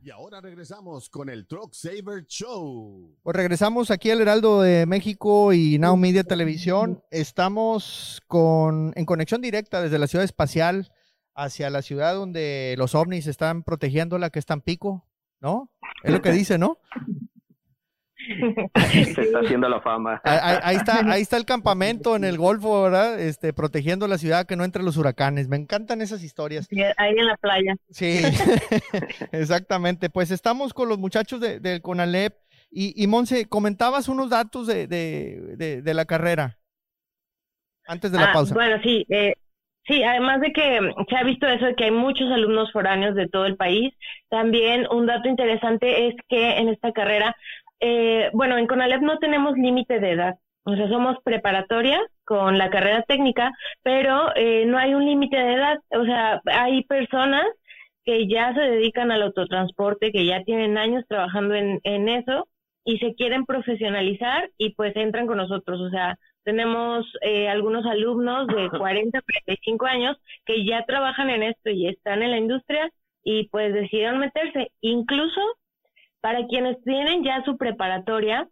Y ahora regresamos con el Truck Saver Show. Pues regresamos aquí al Heraldo de México y Now Media Televisión. Estamos con, en conexión directa desde la ciudad espacial hacia la ciudad donde los ovnis están protegiéndola, que es Tampico, ¿no? Es lo que dice, ¿no? Se está haciendo la fama. Ahí, está, ahí está el campamento en el Golfo, ¿verdad? Este, protegiendo la ciudad que no entre los huracanes. Me encantan esas historias. ahí en la playa. Sí, exactamente. Pues estamos con los muchachos del Conalep. Y, y Monse, comentabas unos datos de, de, la carrera antes de la ah, pausa. Bueno, sí, eh, Sí, además de que se ha visto eso de que hay muchos alumnos foráneos de todo el país, también un dato interesante es que en esta carrera eh, bueno, en CONALEP no tenemos límite de edad. O sea, somos preparatoria con la carrera técnica, pero eh, no hay un límite de edad. O sea, hay personas que ya se dedican al autotransporte, que ya tienen años trabajando en, en eso y se quieren profesionalizar y pues entran con nosotros. O sea, tenemos eh, algunos alumnos de 40, 45 años que ya trabajan en esto y están en la industria y pues decidieron meterse. Incluso para quienes tienen ya su preparatoria,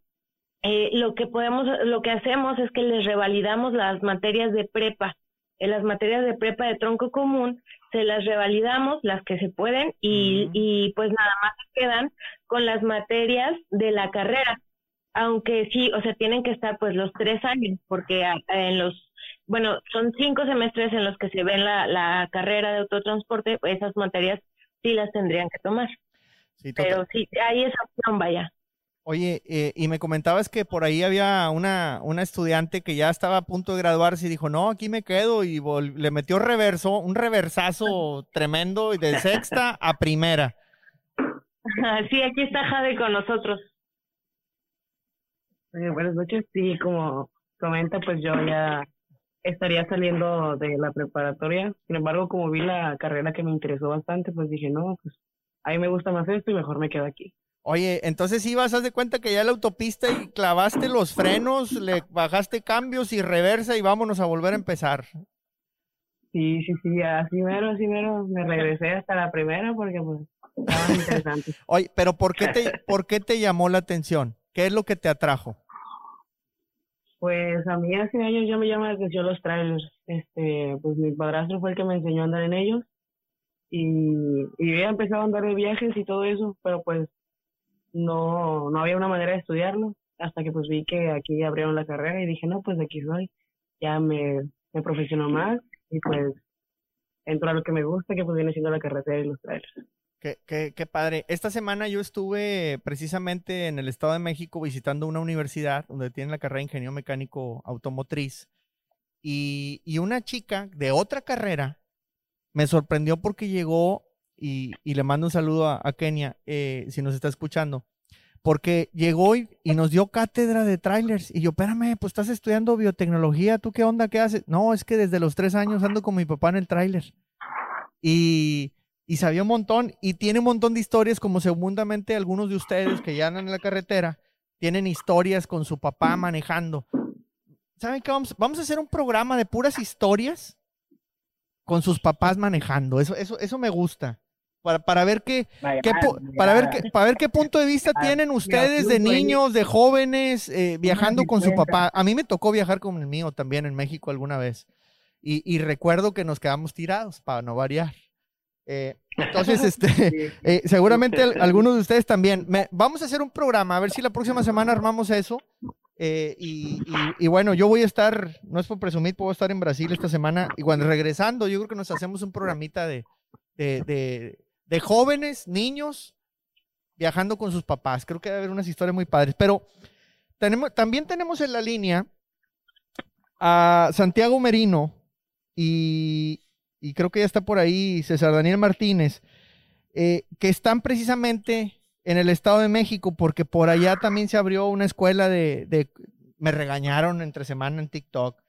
eh, lo que podemos, lo que hacemos es que les revalidamos las materias de prepa. En las materias de prepa de tronco común se las revalidamos, las que se pueden, y, y pues nada más quedan con las materias de la carrera. Aunque sí, o sea, tienen que estar pues los tres años, porque en los, bueno, son cinco semestres en los que se ven la, la carrera de autotransporte, pues esas materias sí las tendrían que tomar. Pero sí, hay esa opción, vaya. Oye, eh, y me comentabas que por ahí había una, una estudiante que ya estaba a punto de graduarse y dijo, no, aquí me quedo, y le metió reverso, un reversazo tremendo y de sexta a primera. Sí, aquí está Jade con nosotros. buenas noches, sí, como comenta, pues yo ya estaría saliendo de la preparatoria, sin embargo, como vi la carrera que me interesó bastante, pues dije, no, pues a mí me gusta más esto y mejor me quedo aquí. Oye, entonces ibas, haz de cuenta que ya la autopista y clavaste los frenos, le bajaste cambios y reversa y vámonos a volver a empezar. Sí, sí, sí, así mero, así mero, me regresé hasta la primera porque pues estaba interesante. Oye, pero ¿por qué, te, ¿por qué te llamó la atención? ¿Qué es lo que te atrajo? Pues a mí hace años ya me llama la atención los trailers. Este, pues mi padrastro fue el que me enseñó a andar en ellos y, y había empezado a andar de viajes y todo eso, pero pues no, no había una manera de estudiarlo hasta que pues vi que aquí abrieron la carrera y dije, no, pues aquí soy, ya me, me profesionó más y pues entro a lo que me gusta, que pues viene siendo la carretera y los trailers. Qué, qué, padre. Esta semana yo estuve precisamente en el Estado de México visitando una universidad donde tienen la carrera de ingenio mecánico automotriz y, y una chica de otra carrera me sorprendió porque llegó y, le mando un saludo a, Kenia, eh, si nos está escuchando, porque llegó y, nos dio cátedra de trailers. Y yo, espérame, pues estás estudiando biotecnología, ¿tú qué onda? ¿Qué haces? No, es que desde los tres años ando con mi papá en el trailer. Y, y sabía un montón y tiene un montón de historias, como segundamente algunos de ustedes que ya andan en la carretera, tienen historias con su papá manejando. ¿Saben qué? Vamos, vamos a hacer un programa de puras historias con sus papás manejando. Eso, eso, eso me gusta. Para, para ver qué, para ver qué, para ver qué punto de vista ah, tienen ustedes de niños, de jóvenes, eh, viajando con su papá. A mí me tocó viajar con el mío también en México alguna vez. Y, recuerdo que nos quedamos tirados, para no variar. Eh, entonces, este, eh, seguramente algunos de ustedes también. vamos a hacer un programa, a ver si la próxima semana armamos eso eh, y, bueno, yo voy a estar, no es por presumir, puedo estar en Brasil esta semana. Y cuando regresando, yo creo que nos hacemos un programita de, de, jóvenes, niños, viajando con sus papás. Creo que debe haber unas historias muy padres. Pero tenemos, también tenemos en la línea a Santiago Merino y, y creo que ya está por ahí César Daniel Martínez, eh, que están precisamente en el Estado de México, porque por allá también se abrió una escuela de, me regañaron entre semana en TikTok.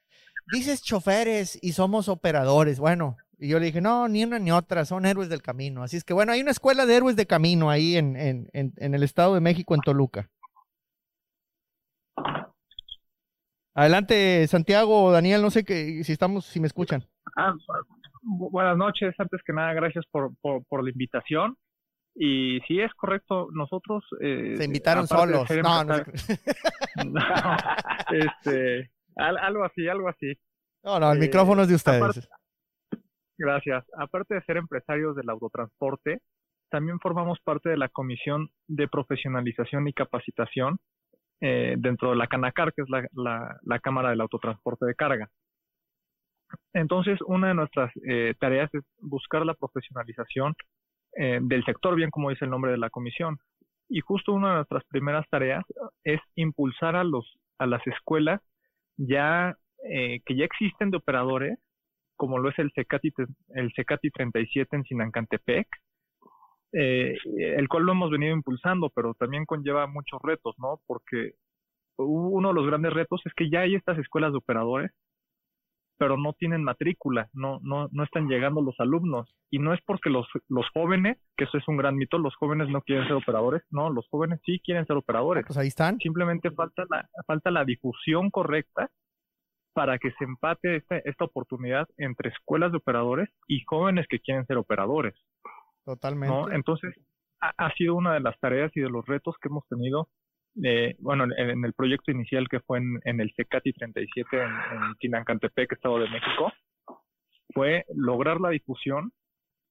Dices choferes y somos operadores. Bueno, y yo le dije, no, ni una ni otra, son héroes del camino. Así es que bueno, hay una escuela de héroes de camino ahí en, en, en, el Estado de México, en Toluca. Adelante, Santiago Daniel, no sé que, si estamos, si me escuchan. Ah, buenas noches, antes que nada, gracias por, por la invitación. Y sí es correcto, nosotros... Eh, Se invitaron solos. No, no. este, algo así, algo así. No, no, el micrófono es de ustedes. gracias. Aparte de ser empresarios del autotransporte, también formamos parte de la Comisión de Profesionalización y Capacitación eh, dentro de la Canacar, que es la, Cámara del Autotransporte de Carga. Entonces, una de nuestras eh, tareas es buscar la profesionalización eh, del sector, bien como dice el nombre de la comisión. Y justo una de nuestras primeras tareas es impulsar a, los, a las escuelas ya que ya existen de operadores, como lo es el CECATI, el CECATI 37 en Sinancantepec, eh, el cual lo hemos venido impulsando, pero también conlleva muchos retos, ¿no? Porque uno de los grandes retos es que ya hay estas escuelas de operadores, pero no tienen matrícula, no, no, no están llegando los alumnos. Y no es porque los, los jóvenes, que eso es un gran mito, los jóvenes no quieren ser operadores, no, los jóvenes sí quieren ser operadores. Pues ahí están. Simplemente falta la, falta la difusión correcta para que se empate esta, esta oportunidad entre escuelas de operadores y jóvenes que quieren ser operadores. Totalmente. Entonces, ha, sido una de las tareas y de los retos que hemos tenido, eh, bueno, en, el proyecto inicial que fue en, el CECATI 37 en, en Tinancantepec, Estado de México, fue lograr la difusión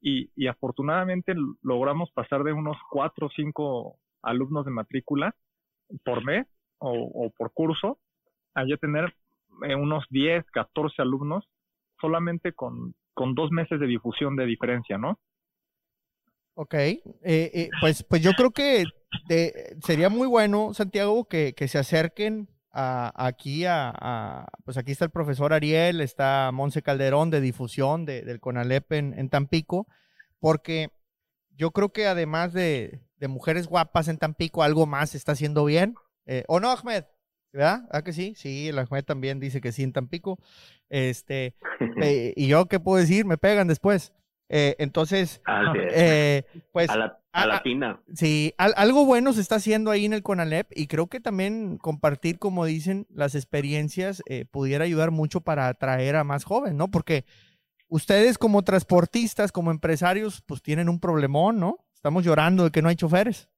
y, y afortunadamente logramos pasar de unos cuatro o cinco alumnos de matrícula por mes o, por curso a ya tener eh, unos 10, 14 alumnos solamente con, con dos meses de difusión de diferencia, ¿no? Ok, eh, eh, pues, pues yo creo que sería muy bueno, Santiago, que, se acerquen a, aquí a, pues aquí está el profesor Ariel, está Monse Calderón de difusión del CONALEP en, Tampico, porque yo creo que además de, mujeres guapas en Tampico, algo más se está haciendo bien. Eh, ¿O no, Ahmed? ¿Verdad? ¿Ah que sí? Sí, el Ahmed también dice que sí en Tampico. Este, y yo, ¿qué puedo decir? Me pegan después. Eh, entonces, eh, pues... A la, a Sí, algo bueno se está haciendo ahí en el CONALEP y creo que también compartir, como dicen, las experiencias eh, pudiera ayudar mucho para atraer a más jóvenes, ¿no? Porque ustedes como transportistas, como empresarios, pues tienen un problemón, ¿no? Estamos llorando de que no hay choferes.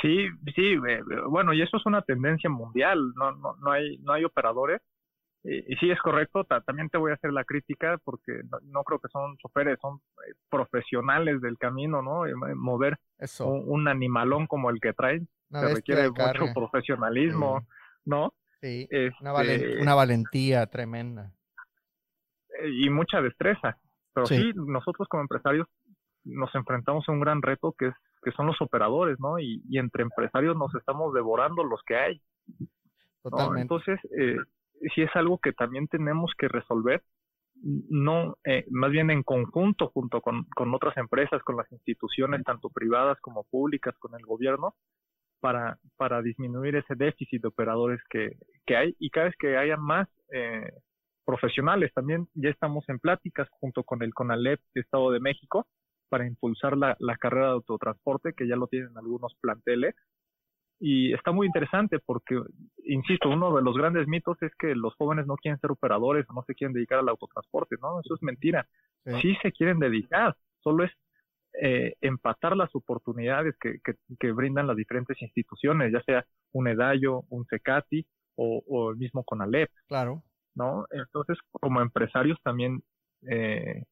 Sí, sí, bueno, y eso es una tendencia mundial, no, no, no, hay, no hay operadores y, sí, es correcto. también te voy a hacer la crítica porque no, creo que son choferes, son eh, profesionales del camino, ¿no? Eh, mover Un, animalón como el que traen se requiere mucho profesionalismo, ¿no? Sí, una, este valentía tremenda. Eh, y mucha destreza. Pero sí. nosotros como empresarios nos enfrentamos a un gran reto que es que son los operadores, ¿no? Y, entre empresarios nos estamos devorando los que hay. Totalmente. Entonces, eh, si es algo que también tenemos que resolver, no, eh, más bien en conjunto junto con, con, otras empresas, con las instituciones, tanto privadas como públicas, con el gobierno, para, para disminuir ese déficit de operadores que, que hay y cada vez que haya más eh, profesionales. También ya estamos en pláticas junto con el CONALEP de Estado de México para impulsar la, la carrera de autotransporte, que ya lo tienen algunos planteles, y está muy interesante porque, insisto, uno de los grandes mitos es que los jóvenes no quieren ser operadores o no se quieren dedicar al autotransporte, ¿no? Eso es mentira. Sí, se quieren dedicar, solo es eh, empatar las oportunidades que, que, brindan las diferentes instituciones, ya sea un EDAYO, un CECATI o, o el mismo CONALEP. Claro. ¿No? Entonces, como empresarios también, eh,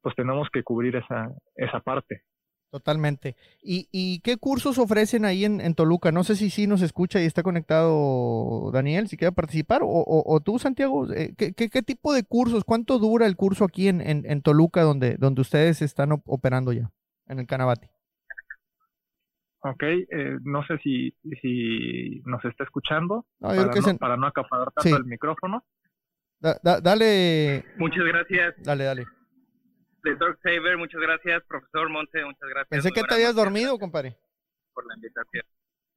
pues tenemos que cubrir esa, esa parte. Totalmente. ¿Y, qué cursos ofrecen ahí en, Toluca? No sé si sí nos escucha y está conectado Daniel, si quiere participar, o, tú, Santiago, eh, ¿qué, tipo de cursos? ¿Cuánto dura el curso aquí en, Toluca donde, donde ustedes están operando ya, en el Canabati? Ok, eh, no sé si, si nos está escuchando para, no, acaparar tanto el micrófono. dale. Muchas gracias. Dale, dale de Dark Saber. Muchas gracias, profesor Monte. Muchas gracias. Pensé que te habías dormido, compadre. Por la invitación.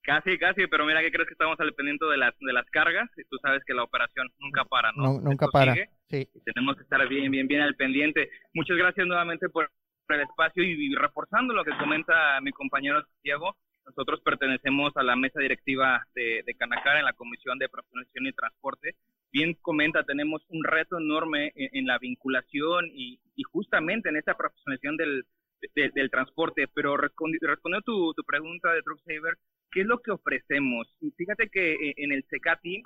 Casi, casi, pero mira que crees que estamos al pendiente de las, de las cargas y tú sabes que la operación nunca para, ¿no? nunca para. Sí. tenemos que estar bien, bien, bien al pendiente. Muchas gracias nuevamente por el espacio y, reforzando lo que comenta mi compañero Santiago. Nosotros pertenecemos a la mesa directiva de, de Canacar en la Comisión de Profesionalización y Transporte bien comenta, tenemos un reto enorme en, la vinculación y, justamente en esta profesionalización del, del transporte, pero respondiendo tu, tu pregunta de Truck Saver, ¿qué es lo que ofrecemos? Fíjate que eh, en el CECATI eh,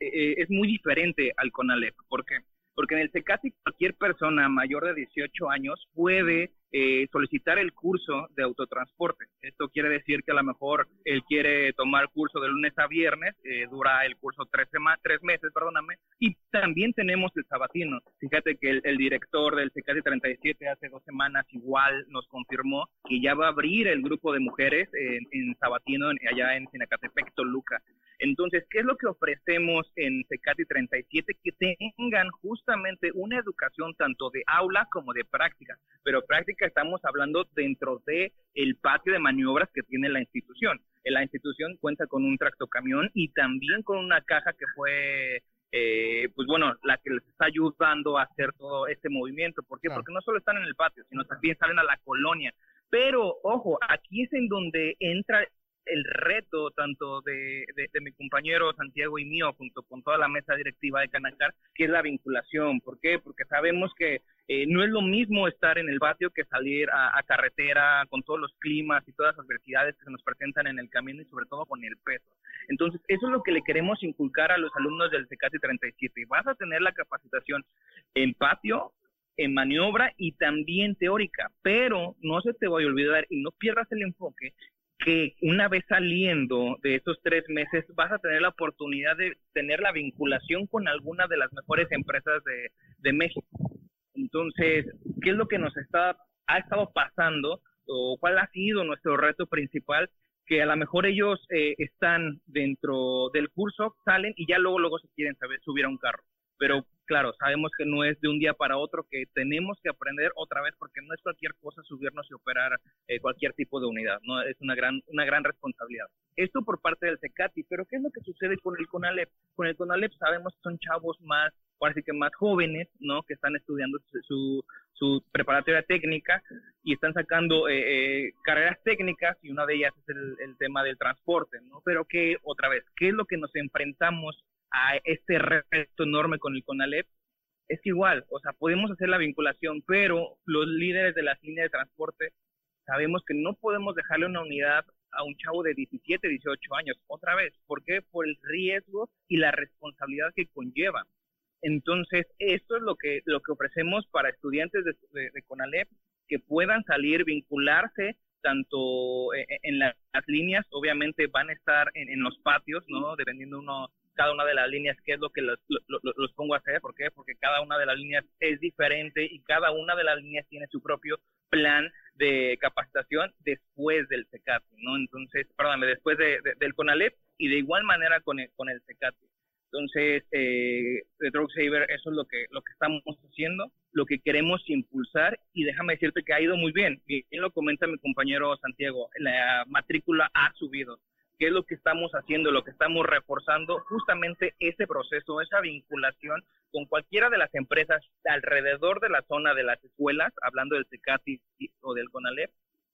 eh, es muy diferente al CONALEP. ¿Por qué? Porque en el CECATI cualquier persona mayor de 18 años puede eh, solicitar el curso de autotransporte. Esto quiere decir que a lo mejor él quiere tomar curso de lunes a viernes, eh, dura el curso tres, tres meses, perdóname, y también tenemos el sabatino. Fíjate que el, director del CECATI 37 hace dos semanas igual nos confirmó que ya va a abrir el grupo de mujeres en, en sabatino allá en Sinacatepec, Toluca. Entonces, ¿qué es lo que ofrecemos en CECATI 37? Que tengan justamente una educación tanto de aula como de práctica, pero práctica estamos hablando dentro de el patio de maniobras que tiene la institución. La institución cuenta con un tractocamión y también con una caja que fue eh, pues bueno, la que les está ayudando a hacer todo este movimiento. ¿Por qué? Porque no solo están en el patio, sino también salen a la colonia. Pero, ojo, aquí es en donde entra el reto tanto de, de, mi compañero Santiago y mío, junto con toda la mesa directiva de Canacar, que es la vinculación. ¿Por qué? Porque sabemos que eh, no es lo mismo estar en el patio que salir a, carretera con todos los climas y todas las adversidades que se nos presentan en el camino y sobre todo con el peso. Entonces, eso es lo que le queremos inculcar a los alumnos del CECATI 37. Vas a tener la capacitación en patio, en maniobra y también teórica, pero no se te vaya a olvidar y no pierdas el enfoque que una vez saliendo de esos tres meses vas a tener la oportunidad de tener la vinculación con alguna de las mejores empresas de, de México. Entonces, ¿qué es lo que nos está, ha estado pasando o cuál ha sido nuestro reto principal? Que a lo mejor ellos eh, están dentro del curso, salen y ya luego, luego se quieren saber, subir a un carro pero claro, sabemos que no es de un día para otro, que tenemos que aprender otra vez porque no es cualquier cosa subirnos y operar eh, cualquier tipo de unidad, no es una gran una gran responsabilidad. Esto por parte del CECATI, pero ¿qué es lo que sucede con el CONALEP? Con el CONALEP sabemos que son chavos más, parece que más jóvenes, ¿no? Que están estudiando su, su preparatoria técnica y están sacando eh, eh, carreras técnicas y una de ellas es el, el tema del transporte, ¿no? Pero que, otra vez, ¿qué es lo que nos enfrentamos a este reto enorme con el CONALEP, es igual, o sea, podemos hacer la vinculación, pero los líderes de las líneas de transporte sabemos que no podemos dejarle una unidad a un chavo de 17, 18 años, otra vez, ¿por qué? Por el riesgo y la responsabilidad que conlleva. Entonces, esto es lo que, lo que ofrecemos para estudiantes de, de, CONALEP, que puedan salir, vincularse tanto eh, en, las líneas, obviamente van a estar en, en los patios, ¿no? Dependiendo uno cada una de las líneas, qué es lo que los, pongo a hacer, ¿por qué? Porque cada una de las líneas es diferente y cada una de las líneas tiene su propio plan de capacitación después del CECAT, ¿no? Entonces, perdóname, después de, del CONALEP y de igual manera con el, con el CECAT. Entonces, eh, de Drug Saver, eso es lo que, lo que estamos haciendo, lo que queremos impulsar y déjame decirte que ha ido muy bien. Bien lo comenta mi compañero Santiago, la matrícula ha subido qué es lo que estamos haciendo, lo que estamos reforzando, justamente ese proceso, esa vinculación con cualquiera de las empresas alrededor de la zona de las escuelas, hablando del CECATI o del CONALEP,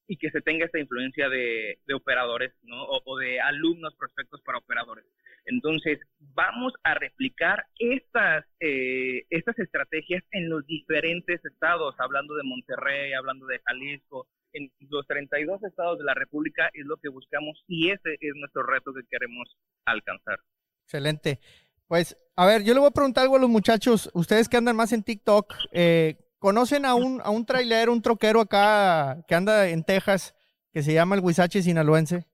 y que se tenga esta influencia de, operadores, ¿no? O, de alumnos prospectos para operadores. Entonces, vamos a replicar estas, eh, estas estrategias en los diferentes estados, hablando de Monterrey, hablando de Jalisco, en los 32 estados de la República es lo que buscamos y ese es nuestro reto que queremos alcanzar. Excelente. Pues, a ver, yo le voy a preguntar algo a los muchachos, ustedes que andan más en TikTok, eh, ¿conocen a un, a un trailer, un troquero acá que anda en Texas que se llama el Huizache Sinaloense?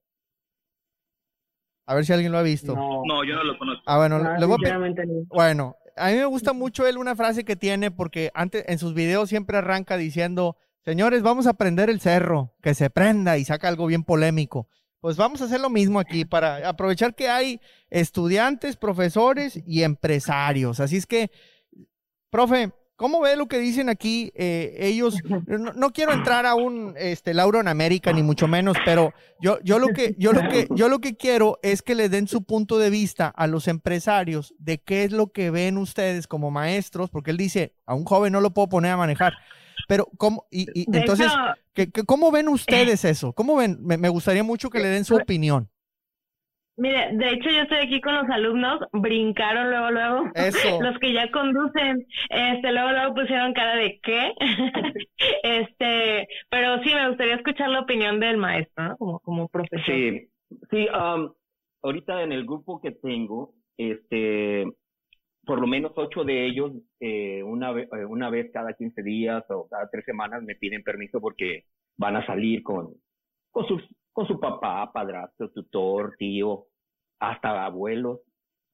A ver si alguien lo ha visto. No, yo no lo conozco. Ah, bueno, ah, bueno, a mí me gusta mucho él una frase que tiene porque antes en sus videos siempre arranca diciendo Señores, vamos a prender el cerro, que se prenda y saca algo bien polémico. Pues vamos a hacer lo mismo aquí para aprovechar que hay estudiantes, profesores y empresarios. Así es que, profe, ¿cómo ve lo que dicen aquí? Eh, ellos, no, quiero entrar a un este, Lauro en América, ni mucho menos, pero yo, yo, lo que, yo, lo que, yo lo que quiero es que le den su punto de vista a los empresarios de qué es lo que ven ustedes como maestros, porque él dice, a un joven no lo puedo poner a manejar. Pero, ¿cómo? Y, entonces, ¿cómo ven ustedes eso? ¿Cómo ven? Me, gustaría mucho que le den su opinión. Mire, de hecho yo estoy aquí con los alumnos, brincaron luego, luego. Eso. Los que ya conducen, este, luego, luego pusieron cara de qué. este, pero sí me gustaría escuchar la opinión del maestro, ¿no? Como, como profesor. Sí, sí, um, ahorita en el grupo que tengo, este, por lo menos ocho de ellos, eh, una, vez, eh, una vez cada 15 días o cada tres semanas me piden permiso porque van a salir con, con, sus, con su papá, padrastro, tutor, tío, hasta abuelos.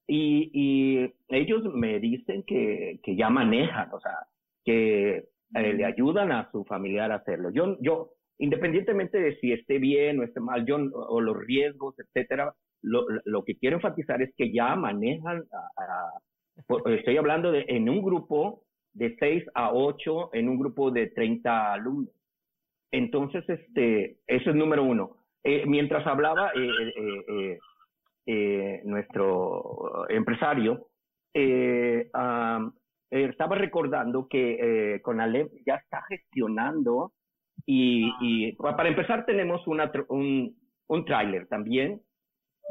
Y, y ellos me dicen que, que ya manejan, o sea, que eh, le ayudan a su familiar a hacerlo. Yo, yo, independientemente de si esté bien o esté mal, yo, o los riesgos, etcétera, lo, lo que quiero enfatizar es que ya manejan a estoy hablando de en un grupo de 6 a 8, en un grupo de 30 alumnos. Entonces, este, eso es número uno. Eh, mientras hablaba eh, eh, nuestro empresario, estaba recordando que con Alep ya está gestionando y, para empezar tenemos una, un, un tráiler también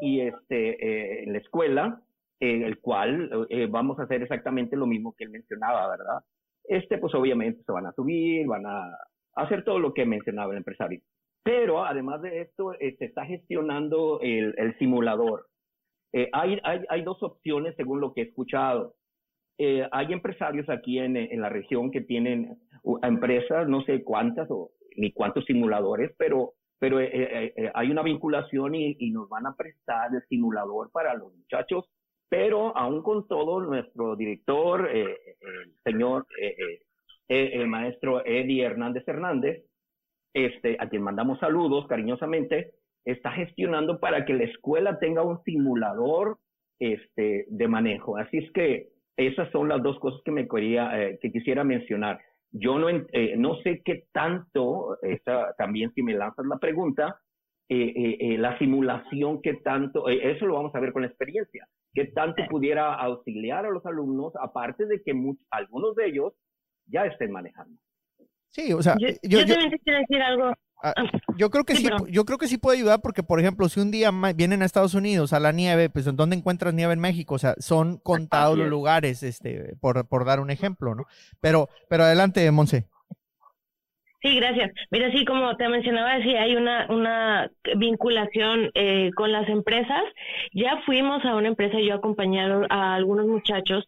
y este, en la escuela el cual eh, vamos a hacer exactamente lo mismo que él mencionaba, ¿verdad? Este, pues obviamente se van a subir, van a hacer todo lo que mencionaba el empresario. Pero además de esto, eh, se está gestionando el, simulador. Eh, hay, hay, hay, dos opciones según lo que he escuchado. hay empresarios aquí en, en, la región que tienen empresas, no sé cuántas o ni cuántos simuladores, pero, pero hay una vinculación y, nos van a prestar el simulador para los muchachos pero aún con todo, nuestro director, eh, el señor, eh, eh, el maestro Eddie Hernández Hernández, este, a quien mandamos saludos cariñosamente, está gestionando para que la escuela tenga un simulador este, de manejo. Así es que esas son las dos cosas que me quería, que quisiera mencionar. Yo no, no sé qué tanto, esa, también si me lanzas la pregunta, la simulación, qué tanto, eso lo vamos a ver con la experiencia que tanto pudiera auxiliar a los alumnos, aparte de que algunos de ellos ya estén manejando. Sí, o sea, yo, también te quiero decir algo. Ah, yo creo que sí, yo creo que sí puede ayudar porque, por ejemplo, si un día vienen a Estados Unidos a la nieve, pues ¿en dónde encuentras nieve en México? O sea, son contados los lugares, este, por, por dar un ejemplo, ¿no? Pero, pero adelante, Monse. Sí, gracias. Mira, sí, como te mencionaba, sí hay una, una vinculación eh, con las empresas. Ya fuimos a una empresa, yo acompañado a algunos muchachos.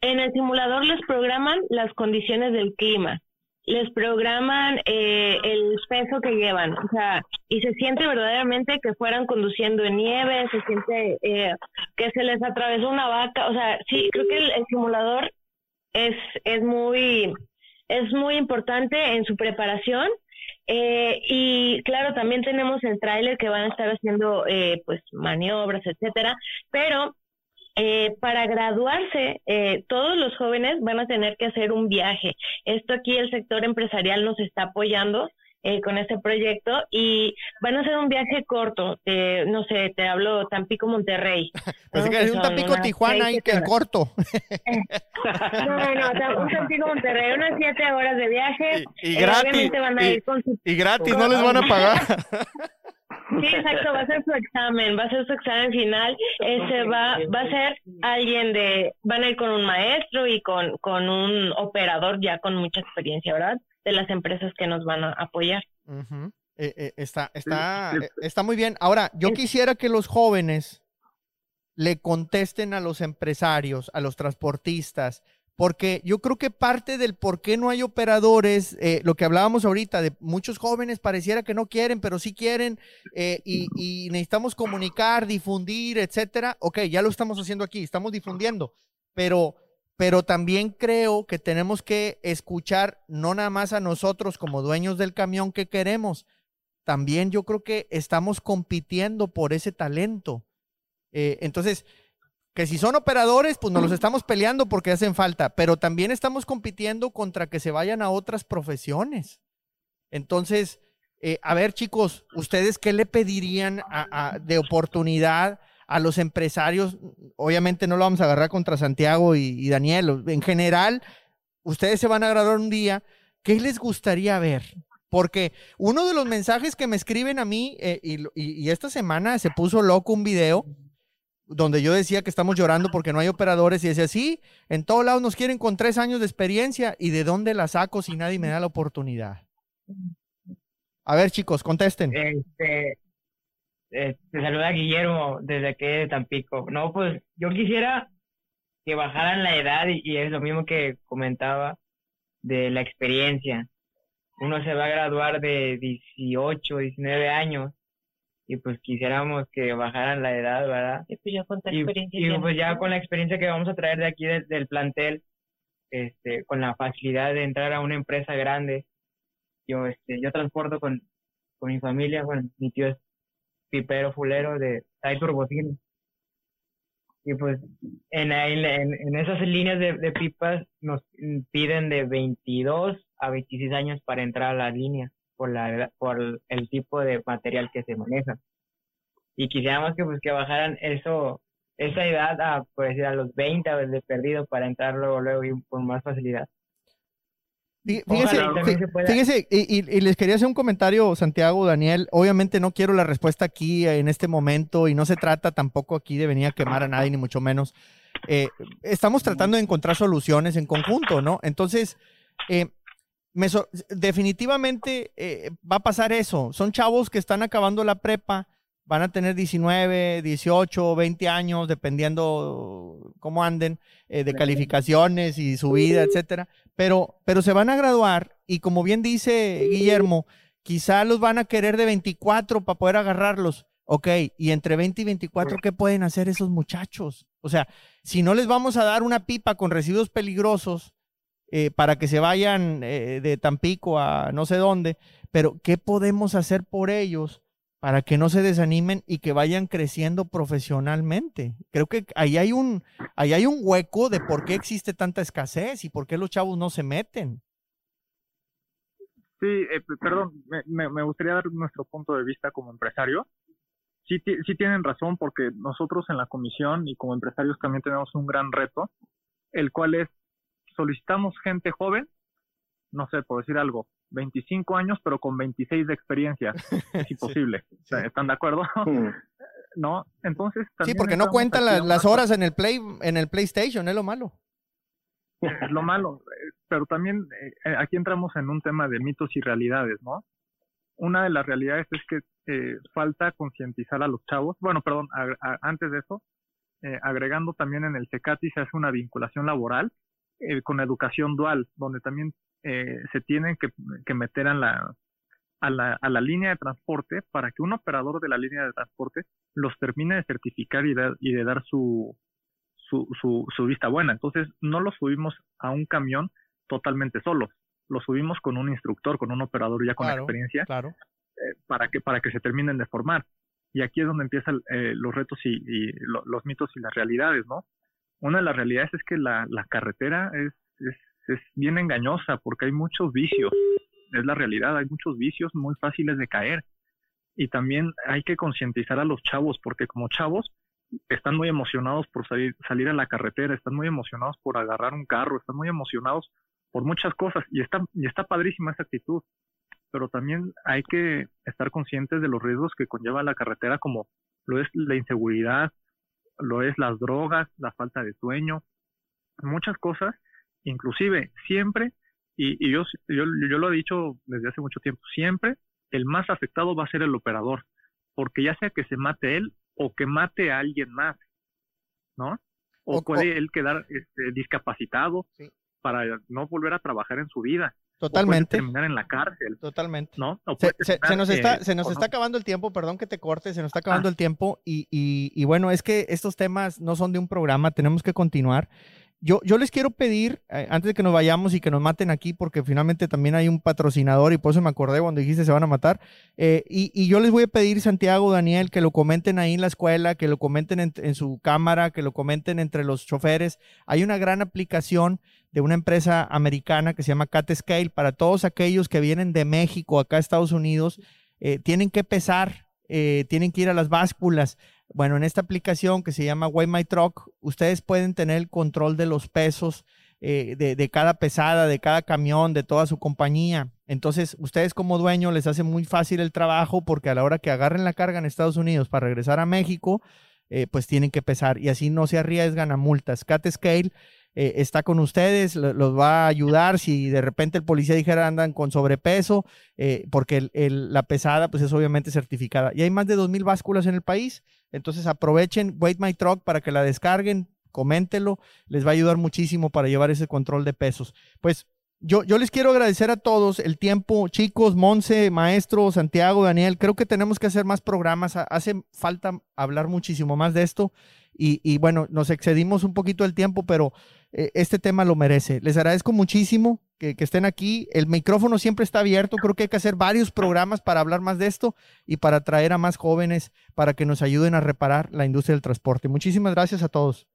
En el simulador les programan las condiciones del clima, les programan eh, el peso que llevan, o sea, y se siente verdaderamente que fueran conduciendo en nieve, se siente eh, que se les atravesó una vaca, o sea, sí, creo que el, simulador es, es muy es muy importante en su preparación. Eh, y claro, también tenemos el tráiler que van a estar haciendo eh, pues maniobras, etcétera, pero eh, para graduarse, todos los jóvenes van a tener que hacer un viaje. Esto aquí el sector empresarial nos está apoyando eh, con este proyecto y van a hacer un viaje corto, no sé, te hablo Tampico Monterrey. Pues que es un Tampico Tijuana y que corto. no, no, un Tampico Monterrey, unas siete horas de viaje. Y, gratis. y, gratis, no les van a pagar. Sí, exacto, va a ser su examen, va a ser su examen final. Ese va, va a ser alguien de, van a ir con un maestro y con, con un operador ya con mucha experiencia, ¿verdad? de las empresas que nos van a apoyar. Eh, eh, está, está, eh, está muy bien. Ahora, yo quisiera que los jóvenes le contesten a los empresarios, a los transportistas, porque yo creo que parte del por qué no hay operadores, lo que hablábamos ahorita, de muchos jóvenes pareciera que no quieren, pero sí quieren, y, y, necesitamos comunicar, difundir, etcétera. Ok, ya lo estamos haciendo aquí, estamos difundiendo, pero pero también creo que tenemos que escuchar no nada más a nosotros como dueños del camión que queremos, también yo creo que estamos compitiendo por ese talento. Eh, entonces, que si son operadores, pues nos los estamos peleando porque hacen falta, pero también estamos compitiendo contra que se vayan a otras profesiones. Entonces, eh, a ver chicos, ¿ustedes qué le pedirían de oportunidad? a los empresarios, obviamente no lo vamos a agarrar contra Santiago y, Daniel, en general, ustedes se van a graduar un día, ¿qué les gustaría ver? Porque uno de los mensajes que me escriben a mí, eh, y, esta semana se puso loco un video, donde yo decía que estamos llorando porque no hay operadores y decía, sí, en todos lados nos quieren con tres años de experiencia y de dónde la saco si nadie me da la oportunidad. A ver, chicos, contesten. Este, eh, te saluda Guillermo desde aquí de Tampico. No, pues yo quisiera que bajaran la edad y, es lo mismo que comentaba de la experiencia. Uno se va a graduar de 18, 19 años y pues quisiéramos que bajaran la edad, ¿verdad? Y pues ya con experiencia. Y, pues ya con la experiencia que vamos a traer de aquí del plantel, este, con la facilidad de entrar a una empresa grande. Yo, este, yo transporto con, con mi familia, bueno, mi tío es pipero fulero de Tai Turbocino. Y pues en, en, en esas líneas de, de, pipas nos piden de 22 a 26 años para entrar a la línea por, la, por el tipo de material que se maneja. Y quisiéramos que pues que bajaran eso, esa edad a, decir, a los 20 a de perdido para entrar luego, luego y con más facilidad. Fíjese, y, les quería hacer un comentario, Santiago, Daniel. Obviamente no quiero la respuesta aquí en este momento y no se trata tampoco aquí de venir a quemar a nadie, ni mucho menos. Eh, estamos tratando de encontrar soluciones en conjunto, ¿no? Entonces, eh, definitivamente eh, va a pasar eso. Son chavos que están acabando la prepa, van a tener 19, 18, 20 años, dependiendo cómo anden, de calificaciones y su vida, etcétera pero, pero se van a graduar y como bien dice Guillermo, quizá los van a querer de 24 para poder agarrarlos. Ok, y entre 20 y 24, ¿qué pueden hacer esos muchachos? O sea, si no les vamos a dar una pipa con residuos peligrosos eh, para que se vayan eh, de Tampico a no sé dónde, pero ¿qué podemos hacer por ellos para que no se desanimen y que vayan creciendo profesionalmente. Creo que ahí hay un, ahí hay un hueco de por qué existe tanta escasez y por qué los chavos no se meten. Sí, eh, perdón, me, me, gustaría dar nuestro punto de vista como empresario. Sí, sí tienen razón porque nosotros en la comisión y como empresarios también tenemos un gran reto, el cual es solicitamos gente joven, no sé, por decir algo, 25 años, pero con 26 de experiencia, es imposible. ¿Están de acuerdo? ¿No? Entonces. Sí, porque no cuentan las horas en el Play, en el PlayStation, es lo malo. Es lo malo. Pero también eh, aquí entramos en un tema de mitos y realidades, ¿no? Una de las realidades es que eh, falta concientizar a los chavos. Bueno, perdón, antes de eso, eh, agregando también en el CECATI se hace una vinculación laboral con educación dual, donde también eh, se tienen que, meter a la, a, la, a la línea de transporte para que un operador de la línea de transporte los termine de certificar y de, y de dar su, su, su, vista buena. Entonces, no los subimos a un camión totalmente solos, los subimos con un instructor, con un operador ya con experiencia, claro. Eh, para, que, para que se terminen de formar. Y aquí es donde empiezan eh, los retos y, los mitos y las realidades, ¿no? Una de las realidades es que la, la carretera es, es es bien engañosa porque hay muchos vicios, es la realidad, hay muchos vicios muy fáciles de caer. Y también hay que concientizar a los chavos porque como chavos están muy emocionados por salir, salir a la carretera, están muy emocionados por agarrar un carro, están muy emocionados por muchas cosas y está, y está padrísima esa actitud. Pero también hay que estar conscientes de los riesgos que conlleva la carretera como lo es la inseguridad, lo es las drogas, la falta de sueño, muchas cosas inclusive siempre, y, yo, yo, yo lo he dicho desde hace mucho tiempo, siempre el más afectado va a ser el operador, porque ya sea que se mate él o que mate a alguien más, ¿no? O, puede él quedar este, discapacitado para no volver a trabajar en su vida. Totalmente. O terminar en la cárcel. Totalmente. ¿No? Se, nos está, se nos está acabando el tiempo, perdón que te corte, se nos está acabando el tiempo y, y, y, bueno, es que estos temas no son de un programa, tenemos que continuar. Yo, yo les quiero pedir, eh, antes de que nos vayamos y que nos maten aquí, porque finalmente también hay un patrocinador y por eso me acordé cuando dijiste se van a matar, eh, y, y, yo les voy a pedir, Santiago, Daniel, que lo comenten ahí en la escuela, que lo comenten en, en, su cámara, que lo comenten entre los choferes. Hay una gran aplicación de una empresa americana que se llama Cat Scale para todos aquellos que vienen de México acá a Estados Unidos. Eh, tienen que pesar, tienen que ir a las básculas. Bueno, en esta aplicación que se llama Weigh My Truck, ustedes pueden tener el control de los pesos eh, de, cada pesada, de cada camión, de toda su compañía. Entonces, ustedes como dueño les hace muy fácil el trabajo porque a la hora que agarren la carga en Estados Unidos para regresar a México, eh, pues tienen que pesar y así no se arriesgan a multas. Cat Scale eh, está con ustedes, los va a ayudar si de repente el policía dijera andan con sobrepeso, eh, porque la pesada pues es obviamente certificada. Y hay más de 2.000 básculas en el país, entonces aprovechen Wait My Truck para que la descarguen, coméntelo, les va a ayudar muchísimo para llevar ese control de pesos. Pues yo, yo les quiero agradecer a todos el tiempo, chicos, Monse, maestro, Santiago, Daniel. Creo que tenemos que hacer más programas. Hace falta hablar muchísimo más de esto. Y, bueno, nos excedimos un poquito el tiempo, pero eh, este tema lo merece. Les agradezco muchísimo que, que, estén aquí. El micrófono siempre está abierto. Creo que hay que hacer varios programas para hablar más de esto y para atraer a más jóvenes para que nos ayuden a reparar la industria del transporte. Muchísimas gracias a todos.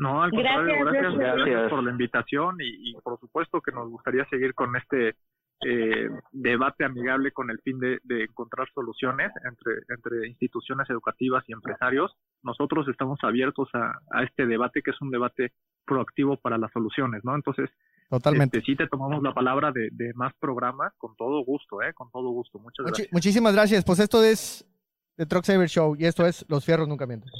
No, al contrario, gracias, gracias, por la invitación y, por supuesto que nos gustaría seguir con este eh, debate amigable con el fin de, encontrar soluciones entre, entre instituciones educativas y empresarios. Nosotros estamos abiertos a, este debate que es un debate proactivo para las soluciones, ¿no? Entonces, Totalmente. Este, sí te tomamos la palabra de, más programas con todo gusto, ¿eh? Con todo gusto. Muchas gracias. Muchísimas gracias. Pues esto es The Truck Saver Show y esto es Los Fierros Nunca Mienten.